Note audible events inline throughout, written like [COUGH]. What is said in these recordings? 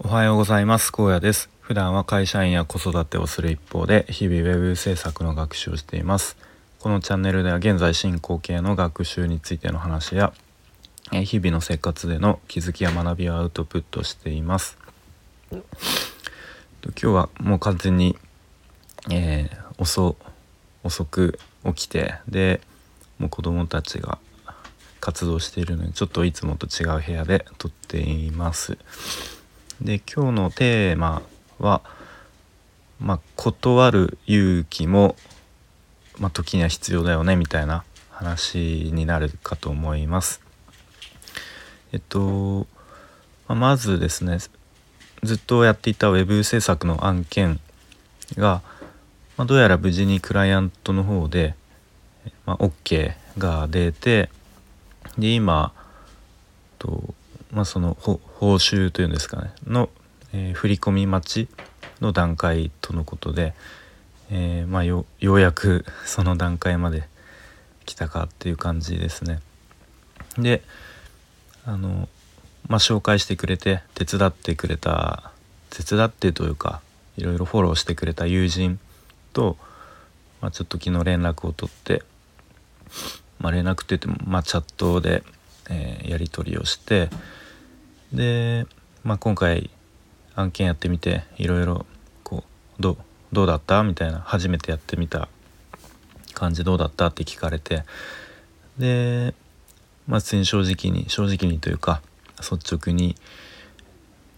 おはようございます。高野です。普段は会社員や子育てをする一方で日々ウェブ制作の学習をしています。このチャンネルでは現在進行形の学習についての話や日々の生活での気づきや学びをアウトプットしています。今日はもう完全に、えー、遅遅く起きてでもう子供たちが活動しているのでちょっといつもと違う部屋で撮っています。で今日のテーマは、まあ、断る勇気も、まあ、時には必要だよねみたいな話になるかと思います。えっと、まあ、まずですねずっとやっていた web 制作の案件が、まあ、どうやら無事にクライアントの方で、まあ、OK が出てで今と、まあ、その報酬というんですかねの、えー、振り込み待ちの段階とのことで、えー、まあ、ようやくその段階まで来たかっていう感じですね。であの、まあ、紹介してくれて手伝ってくれた手伝ってというかいろいろフォローしてくれた友人と、まあ、ちょっと昨日連絡を取ってまあ、連絡って言っても、まあ、チャットで、えー、やり取りをしてで、まあ、今回案件やってみていろいろこうどどうだった？みたいな初めてやってみた感じどうだった？って聞かれて。で、まあ、普通に正直に正直にというか率直に、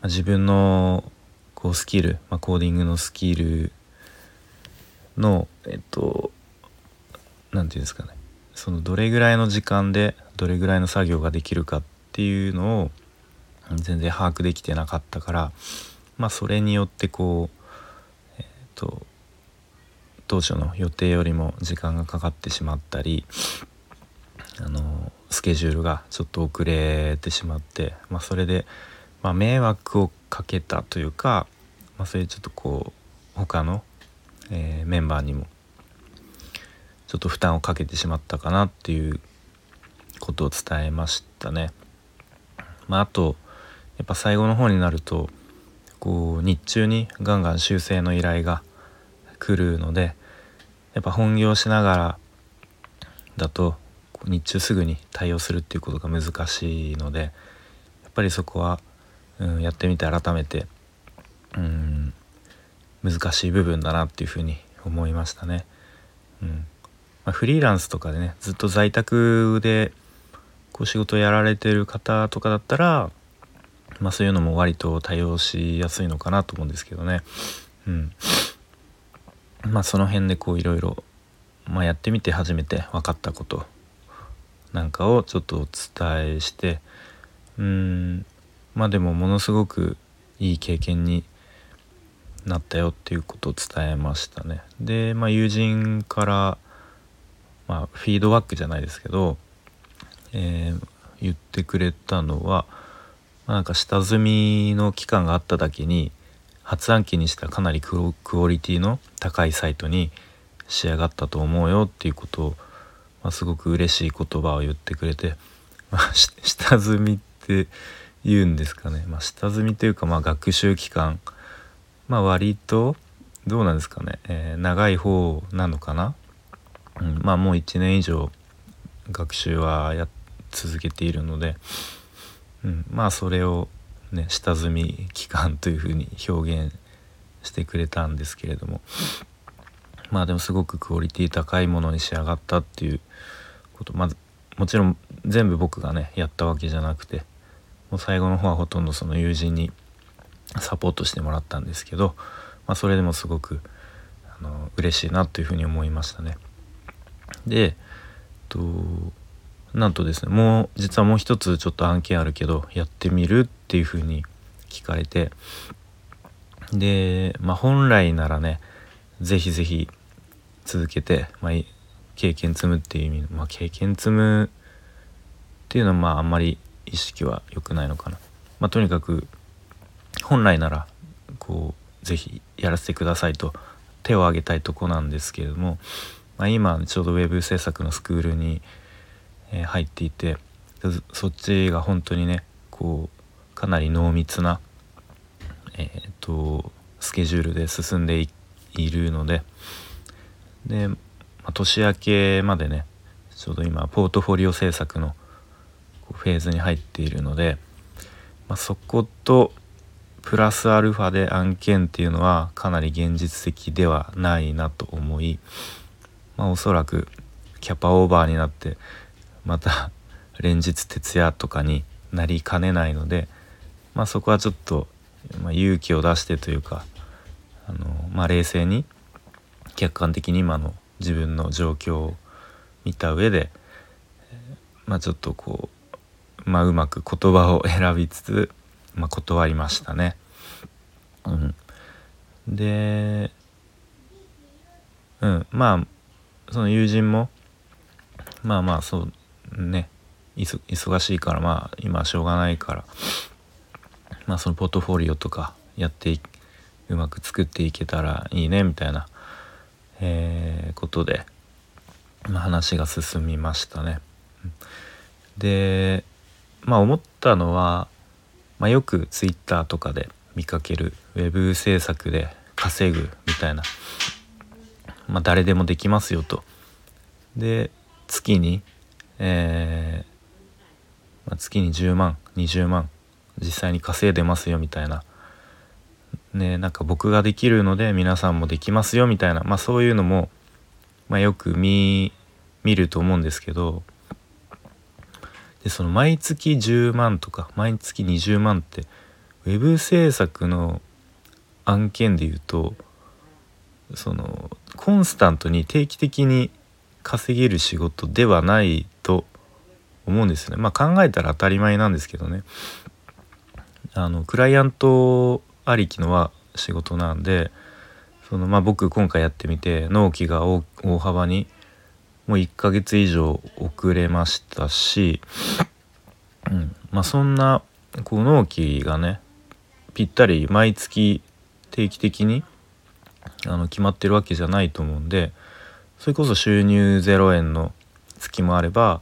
自分のこうスキル、まあ、コーディングのスキルのえっと何て言うんですかね。そのどれぐらいの時間でどれぐらいの作業ができるかっていうのを全然把握できてなかったからまあそれによってこうえっ、ー、と当初の予定よりも時間がかかってしまったりあのスケジュールがちょっと遅れてしまって、まあ、それで、まあ、迷惑をかけたというか、まあ、そういうちょっとこう他の、えー、メンバーにもちょっと負担をかけてしまったかなっていうことを伝えましたね。まあ、あとやっぱ最後の方になるとこう日中にガンガン修正の依頼が来るのでやっぱ本業しながらだと日中すぐに対応するっていうことが難しいのでやっぱりそこは、うん、やってみて改めて、うん、難しい部分だなっていうふうに思いましたね。うんまあ、フリーランスとかでねずっと在宅でこう仕事をやられてる方とかだったら、まあ、そういうのも割と対応しやすいのかなと思うんですけどね。うん、まあその辺でこういろいろ、やってみて初めて分かったことなんかをちょっとお伝えしてうんまあでもものすごくいい経験になったよっていうことを伝えましたね。で、まあ、友人からまあ、フィードバックじゃないですけど、えー、言ってくれたのは、なんか下積みの期間があっただけに発案機にしてはかなりクオリティの高いサイトに仕上がったと思うよっていうことを、まあ、すごく嬉しい言葉を言ってくれて、[LAUGHS] まあ、下積みって言うんですかね、まあ、下積みというかまあ学習期間。まあ割とどうなんですかね、えー、長い方なのかな。うん、まあもう1年以上学習はや続けているので、うん、まあそれをね下積み期間というふうに表現してくれたんですけれども。まあでもすごくクオリティ高いものに仕上がったっていうこと。まずもちろん全部僕がねやったわけじゃなくてもう最後の方はほとんどその友人にサポートしてもらったんですけど、まあ、それでもすごくあの嬉しいなというふうに思いましたね。でとなんとですねもう実はもう一つちょっと案件あるけどやってみるっていうふうに聞かれてでまあ本来ならね是非是非続けて、まあ、経験積むっていう意味まあ、経験積むっていうのはまああんまり意識は良くないのかな。まあ、とにかく本来ならこう是非やらせてくださいと手を挙げたいとこなんですけれどもまあ、今ちょうどウェブ制作のスクールに、え、入っていてそっちが本当にねこうかなり濃密なえーと、スケジュールで進んでいるのでで、まあ、年明けまでねちょうど今ポートフォリオ制作のフェーズに入っているので、まあ、そことプラスアルファで案件っていうのはかなり現実的ではないなと思い、まあ、おそらくキャパオーバーになってまた [LAUGHS] 連日徹夜とかになりかねないので、まあ、そこはちょっと、まあ、勇気を出してというかあの、まあ、冷静に客観的に今の自分の状況を見た上で、まあ、ちょっとこう、まあ、うまく言葉を選びつつ、まあ、断りましたね。うん、で、うん、まあその友人もまあまあそうね忙しいからまあ今はしょうがないからまあそのポートフォリオとかやってうまく作っていけたらいいねみたいな、えー、ことで、まあ、話が進みましたね。でまあ思ったのは、まあ、よく Twitter とかで見かけるウェブ制作で稼ぐみたいな、まあ、誰でもできますよと。で月に、えーまあ、月に10万20万実際に稼いでますよみたいな。ね、なんか僕ができるので皆さんもできますよみたいな、まあ、そういうのも、まあ、よく見ると思うんですけどでその毎月10万とか毎月20万ってウェブ制作の案件で言うとそのコンスタントに定期的に稼げる仕事ではない思うんですよね。まあ考えたら当たり前なんですけどね。あのクライアントありきのは仕事なんでそのまあ僕今回やってみて納期が大幅にもう1ヶ月以上遅れましたし、うん、まあそんなこう納期がねぴったり毎月定期的にあの決まってるわけじゃないと思うんでそれこそ収入0円の月もあれば、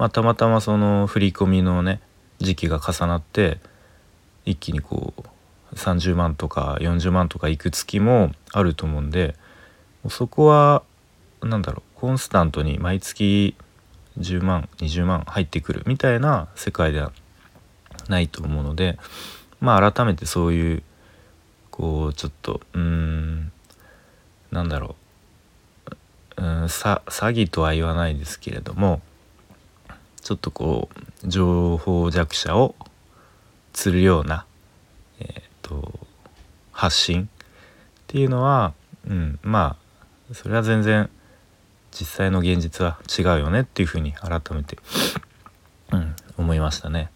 まあ、たまたまその振り込みのね時期が重なって一気にこう30万とか40万とかいく月もあると思うんでそこは何だろうコンスタントに毎月10万20万入ってくるみたいな世界ではないと思うのでまあ改めてそういうこうちょっとうんなんだろううん詐欺とは言わないですけれどもちょっとこう情報弱者を釣るような、えーと、発信っていうのは、うん、まあそれは全然実際の現実は違うよねっていうふうに改めて、うん、思いましたね。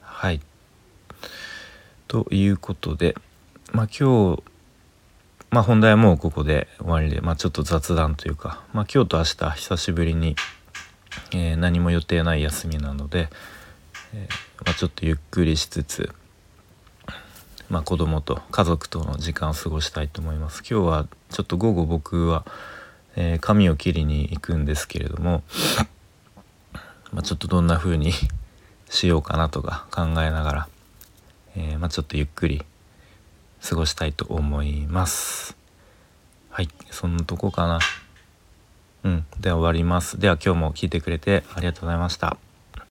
はいということで、まあ、今日、まあ、本題はもうここで終わりで、まあ、ちょっと雑談というか、まあ、今日と明日久しぶりに、えー、何も予定ない休みなので、えー、まあ、ちょっとゆっくりしつつ、まあ、子供と家族との時間を過ごしたいと思います。今日はちょっと午後僕は、えー、髪を切りに行くんですけれども、まあ、ちょっとどんな風に [LAUGHS] しようかなとか考えながらえ、まあ、ちょっとゆっくり過ごしたいと思いますはいそんなとこかなうん。では終わります。では今日も聞いてくれてありがとうございました。